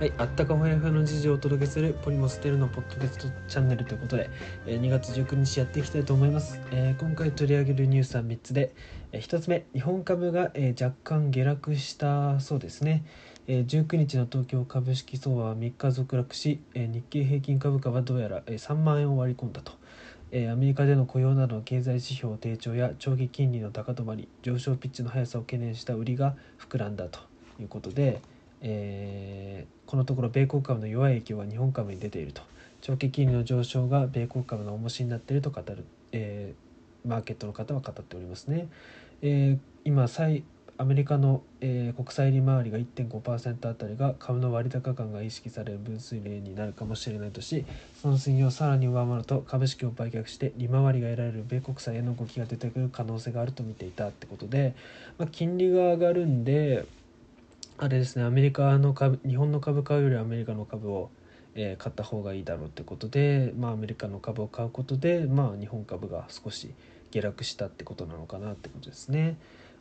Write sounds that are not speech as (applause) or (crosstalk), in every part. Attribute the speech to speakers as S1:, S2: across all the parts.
S1: はい、あったかほやふやの事情をお届けするポリモステルのポッドキャストチャンネルということで、えー2月19日やっていきたいと思います。えー今回取り上げるニュースは3つで、えー1つ目、日本株が、え若干下落したそうですね。えー19日の東京株式相場は3日続落し、え日経平均株価はどうやら、えー3万円を割り込んだと。えアメリカでの雇用などの経済指標低調や長期金利の高止まり上昇ピッチの速さを懸念した売りが膨らんだということで、えーこのところ米国株の弱い影響が日本株に出ていると長期金利の上昇が米国株の重しになっていると語る、えーマーケットの方は語っておりますね。えー今債アメリカの、えー国債利回りが1.5%あたりが株の割高感が意識される分水嶺になるかもしれないとしその水準をさらに上回ると株式を売却して利回りが得られる米国債への動きが出てくる可能性があると見ていたってことで、まあ、金利が上がるんであれですねアメリカの株日本の株買うよりアメリカの株を、えー買った方がいいだろうってことで、まあ、アメリカの株を買うことで、まあ、日本株が少し下落したってことなのかなってことですね。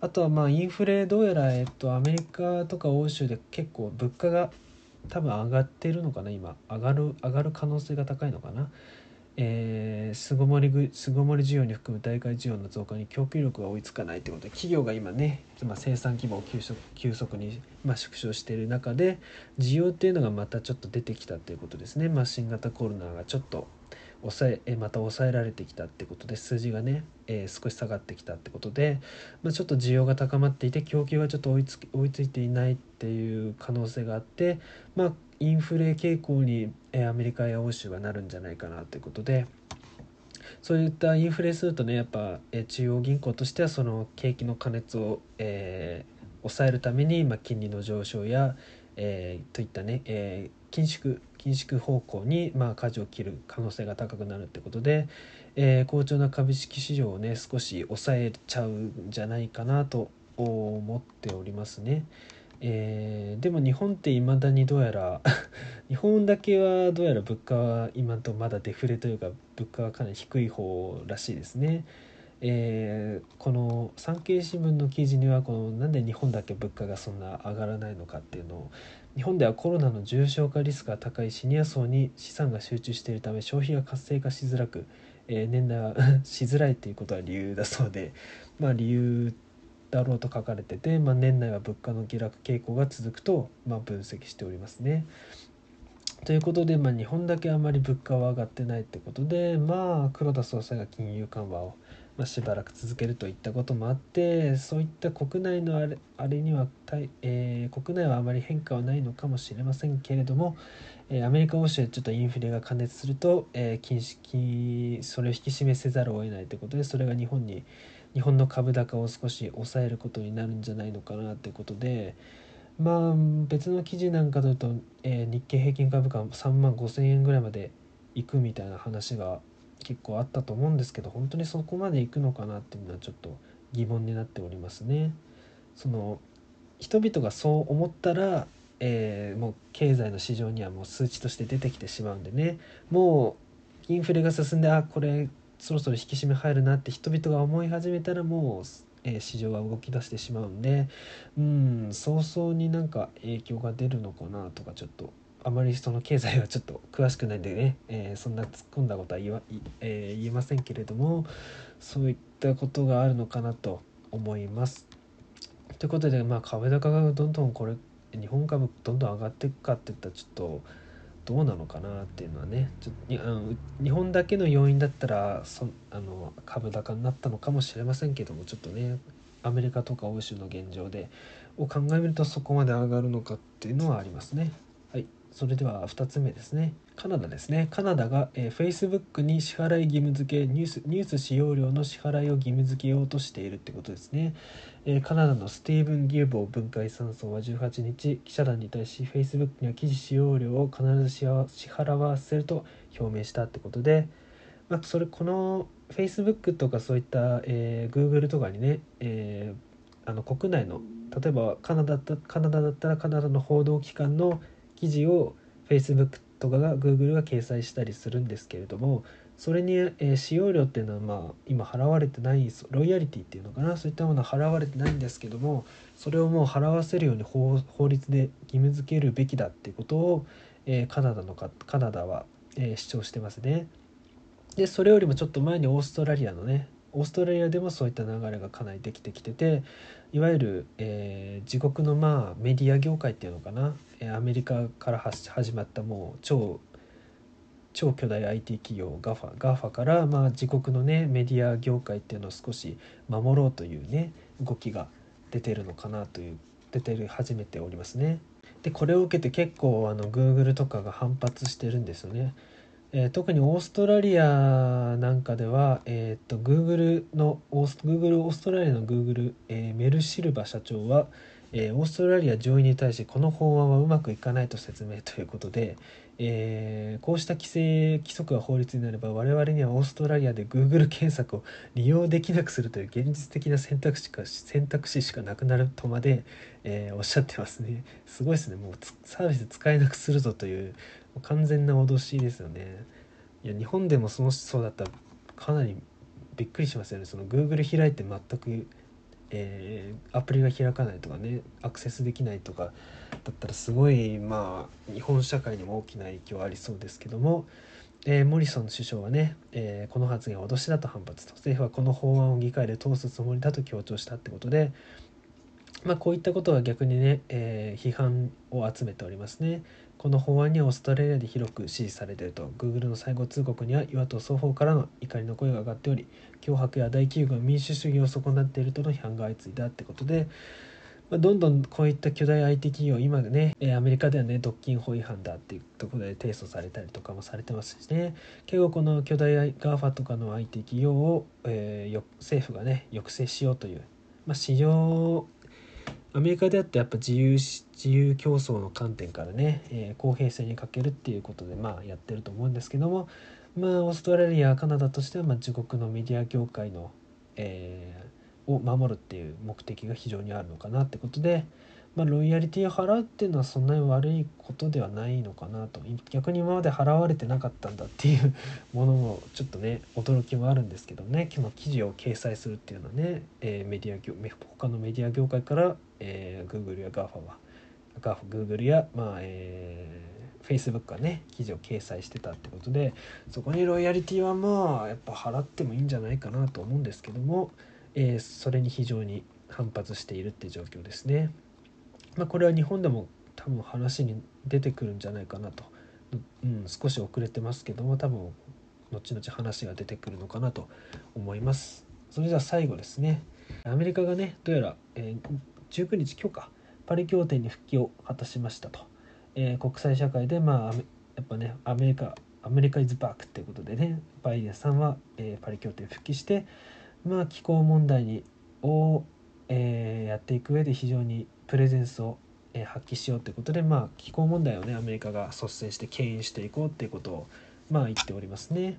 S1: あとはまあインフレどうやら、えっと、アメリカとか欧州で結構物価が多分上がってるのかな今上がる上がる可能性が高いのかな。えー巣ごもり巣ごもり需要に含む代替需要の増加に供給力が追いつかないということで企業が今ね、まあ、生産規模を急速急速に、まあ、縮小している中で需要っていうのがまたちょっと出てきたということですね、まあ、新型コロナがちょっと抑えまた抑えられてきたってことで数字がね、えー少し下がってきたってことで、まあ、ちょっと需要が高まっていて供給がちょっと追いつ追いついていないっていう可能性があって、まあ、インフレ傾向に、アメリカや欧州はなるんじゃないかなということで。そういったインフレするとねやっぱ、中央銀行としてはその景気の過熱を、えー抑えるために、まあ、金利の上昇や、えーといったね、えー緊縮緊縮方向に、まあ、舵を切る可能性が高くなるってことで、えー好調な株式市場をね少し抑えちゃうんじゃないかなと思っておりますね。えーでも日本っていまだにどうやら (laughs) 日本だけはどうやら物価は今とまだデフレというか物価はかなり低い方らしいですね。えーこの産経新聞の記事にはこのなんで日本だけ物価がそんな上がらないのかっていうのを日本ではコロナの重症化リスクが高いシニア層に資産が集中しているため消費が活性化しづらく、えー年内は (laughs) しづらいということは理由だそうでまあ理由ってだろうと書かれてて、まあ、年内は物価の下落傾向が続くと、まあ、分析しておりますね。ということで、まあ、日本だけあまり物価は上がってないってことで、まあ、黒田総裁が金融緩和を、まあ、しばらく続けるといったこともあってそういった国内のあれあれには、えー国内はあまり変化はないのかもしれませんけれども、えーアメリカ欧州でちょっとインフレが過熱すると、えー禁止それを引き締めせざるを得ないということでそれが日本に日本の株高を少し抑えることになるんじゃないのかなということで。まあ別の記事なんかだと、えー日経平均株価3万5,000円ぐらいまで行くみたいな話が結構あったと思うんですけど本当にそこまで行くのかなっていうのはちょっと疑問になっておりますね。その人々がそう思ったら、えーもう経済の市場にはもう数値として出てきてしまうんでねもうインフレが進んであこれそろそろ引き締め入るなって人々が思い始めたらもう、えー市場は動き出してしまうんでうん早々になんか影響が出るのかなとかちょっとあまりその経済はちょっと詳しくないんでね、えーそんな突っ込んだことは言わ、えー言えませんけれどもそういったことがあるのかなと思います。ということで、まあ、株高がどんどんこれ日本株どんどん上がっていくかっていったらちょっとどうなのかなっていうのはねちょにあの日本だけの要因だったらそあの株高になったのかもしれませんけどもちょっとねアメリカとか欧州の現状でを考えるとそこまで上がるのかっていうのはありますね。はい、それでは2つ目ですね。カナダですね。カナダが、えー、Facebook に支払い義務付けニュースニュース使用料の支払いを義務付けようとしているってことですね。えーカナダのスティーブン・ギルボー文化遺産層は18日記者団に対し Facebook には記事使用料を必ず支払わせると表明したってことで、まあ、それこの Facebook とかそういった、えー Google とかにね、えーあの国内の例えばカナダだカナダだったらカナダの報道機関の記事を Facebook とかが Google が掲載したりするんですけれどもそれに、えー、使用料っていうのは、まあ、今払われてないロイヤリティっていうのかな？そういったものは払われてないんですけどもそれをもう払わせるように法律で義務付けるべきだっていうことを、えー、カナダのかカナダは、えー、主張してますね。でそれよりもちょっと前にオーストラリアのねオーストラリアでもそういった流れがかなりできてきてていわゆる、えー、自国のまあメディア業界っていうのかな、え、アメリカから始まったもう超超巨大 IT 企業 GAFA, GAFA からまあ自国のねメディア業界っていうのを少し守ろうというね動きが出てるのかなという出てる始めておりますね。でこれを受けて結構あの Google とかが反発してるんですよね。えー、特にオーストラリアなんかでは、えーと、Google のオース Google オーストラリアの Google、えー、メルシルバ社長は、えー、オーストラリア上院に対しこの法案はうまくいかないと説明ということで、えー、こうした規制規則が法律になれば我々にはオーストラリアで Google 検索を利用できなくするという現実的な選択肢か選択肢しかなくなるとまで、えー、おっしゃってますね。すごいですね。もうサービス使えなくするぞという完全な脅しですよね。いや日本でもそのそうだったらかなりびっくりしますよね。その Google 開いて全く、えー、アプリが開かないとかねアクセスできないとかだったらすごいまあ日本社会にも大きな影響ありそうですけども、えー、モリソン首相はね、えー、この発言は脅しだと反発と政府はこの法案を議会で通すつもりだと強調したってことでまあ、こういったことは逆にね、え、批判を集めておりますね。この法案にはオーストラリアで広く支持されていると。Google の最後通告には与野党双方からの怒りの声が上がっており脅迫や大企業が民主主義を損なっているとの批判が相次いだってことで、まあ、どんどんこういった巨大 IT 企業今ねアメリカではね独禁法違反だっていうところで提訴されたりとかもされてますしね。結構この巨大 GAFA とかの IT 企業を、えー、政府がね抑制しようという、まあ、市場アメリカであってやっぱ自由自由競争の観点からね、えー、公平性に欠けるっていうことでまあやってると思うんですけどもまあオーストラリアカナダとしてはまあ自国のメディア業界の、えー、を守るっていう目的が非常にあるのかなってことで、まあ、ロイヤリティを払うっていうのはそんなに悪いことではないのかなと逆に今まで払われてなかったんだっていう (laughs) ものもちょっとね驚きもあるんですけどね今日記事を掲載するっていうのはね、えー、メディア業他のメディア業界から、えー、Google や GAFA は GAFA Google や、まあえー、Facebook がね記事を掲載してたってことでそこにロイヤリティはまあやっぱ払ってもいいんじゃないかなと思うんですけども、えー、それに非常に反発しているって状況ですね。まあ、これは日本でも多分話に出てくるんじゃないかなと、うん、少し遅れてますけども多分後々話が出てくるのかなと思います。それでは最後ですね。アメリカがねどうやら、えー、19日今日かパリ協定に復帰を果たしましたと、えー、国際社会でまあやっぱねアメリカアメリカイズバックっていうことでねバイデンさんは、えー、パリ協定復帰してまあ気候問題にを、えー、やっていく上で非常にプレゼンスを発揮しようということで、まあ、気候問題をねアメリカが率先して牽引していこうっていうことを、まあ、言っておりますね。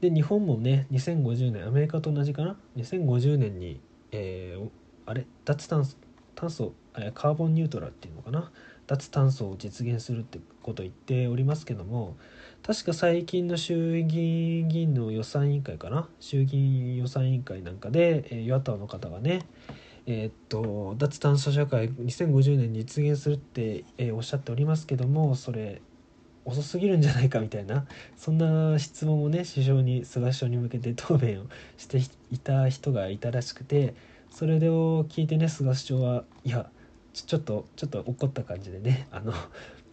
S1: で日本もね2050年アメリカと同じかな？2050年に、えー、あれ？脱炭素炭素カーボンニュートラルっていうのかな？脱炭素を実現するってことを言っておりますけども確か最近の衆議院議員の予算委員会かな？衆議院予算委員会なんかで、え与野党の方がねえー、っと脱炭素社会2050年に実現するって、えー、おっしゃっておりますけどもそれ遅すぎるんじゃないかみたいな (laughs) そんな質問をね首相に菅首相に向けて答弁をしていた人がいたらしくてそれを聞いてね菅首相はいやちょっとちょっと怒った感じでねあの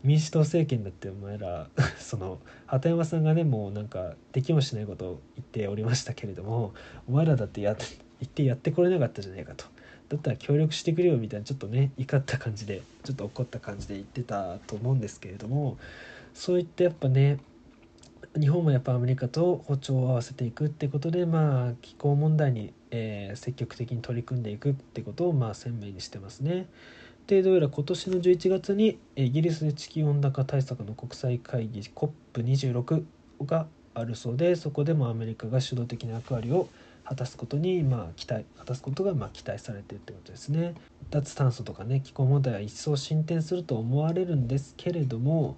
S1: 民主党政権だってお前ら (laughs) その鳩山さんがねもうなんかできもしないことを言っておりましたけれどもお前らだってや言ってやってこれなかったじゃないかと。だったら協力してくれよみたいなちょっとね怒った感じでちょっと怒った感じで言ってたと思うんですけれどもそういったやっぱね日本もやっぱアメリカと歩調を合わせていくってことでまあ気候問題に、えー、積極的に取り組んでいくってことをまあ鮮明にしてますね。でどうやら今年の11月にイギリスで地球温暖化対策の国際会議 COP26 があるそうでそこでもアメリカが主導的な役割を果たすことにまあ期待果たすことがまあ期待されてるということですね。脱炭素とかね気候問題は一層進展すると思われるんですけれども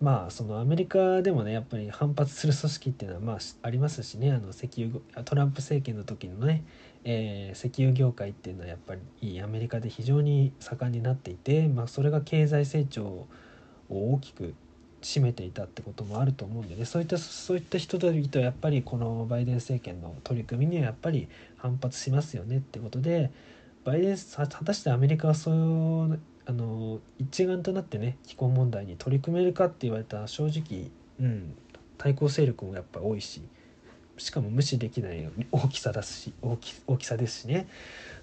S1: まあそのアメリカでもねやっぱり反発する組織っていうのはまあありますしねあの石油トランプ政権の時のね、えー、石油業界っていうのはやっぱりアメリカで非常に盛んになっていて、まあ、それが経済成長を大きく占めていたってこともあると思うんでね。そういったそういった人々はやっぱりこのバイデン政権の取り組みにはやっぱり反発しますよねってことでバイデン果たしてアメリカはそうあの一丸となってね気候問題に取り組めるかって言われたら正直、うん、対抗勢力もやっぱ多いししかも無視できない大きさだし大き大きさですしね。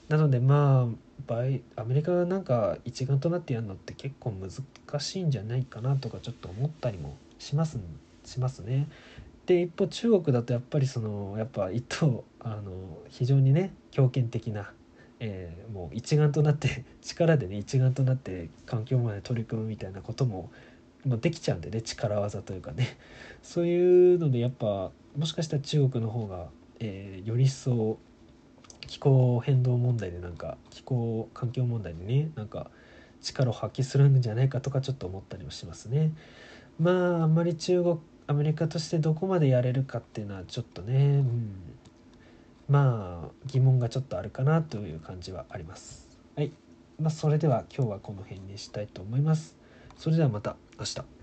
S1: なのでまあバイアメリカがなんか一丸となってやるのって結構難しいんじゃないかなとかちょっと思ったりもしますしますね。で一方中国だとやっぱりそのやっぱ一等あの非常にね強権的なえー、もう一丸となって (laughs) 力でね一丸となって環境まで取り組むみたいなことも、まあ、できちゃうんでね力技というかねそういうのでやっぱもしかしたら中国の方が、えー、より一層気候変動問題でなんか気候環境問題でねなんか力を発揮するんじゃないかとかちょっと思ったりもしますね。まああんまり中国アメリカとしてどこまでやれるかっていうのはちょっとね、うん、まあ疑問がちょっとあるかなという感じはあります。はい。まあ、それでは今日はこの辺にしたいと思います。それではまた明日。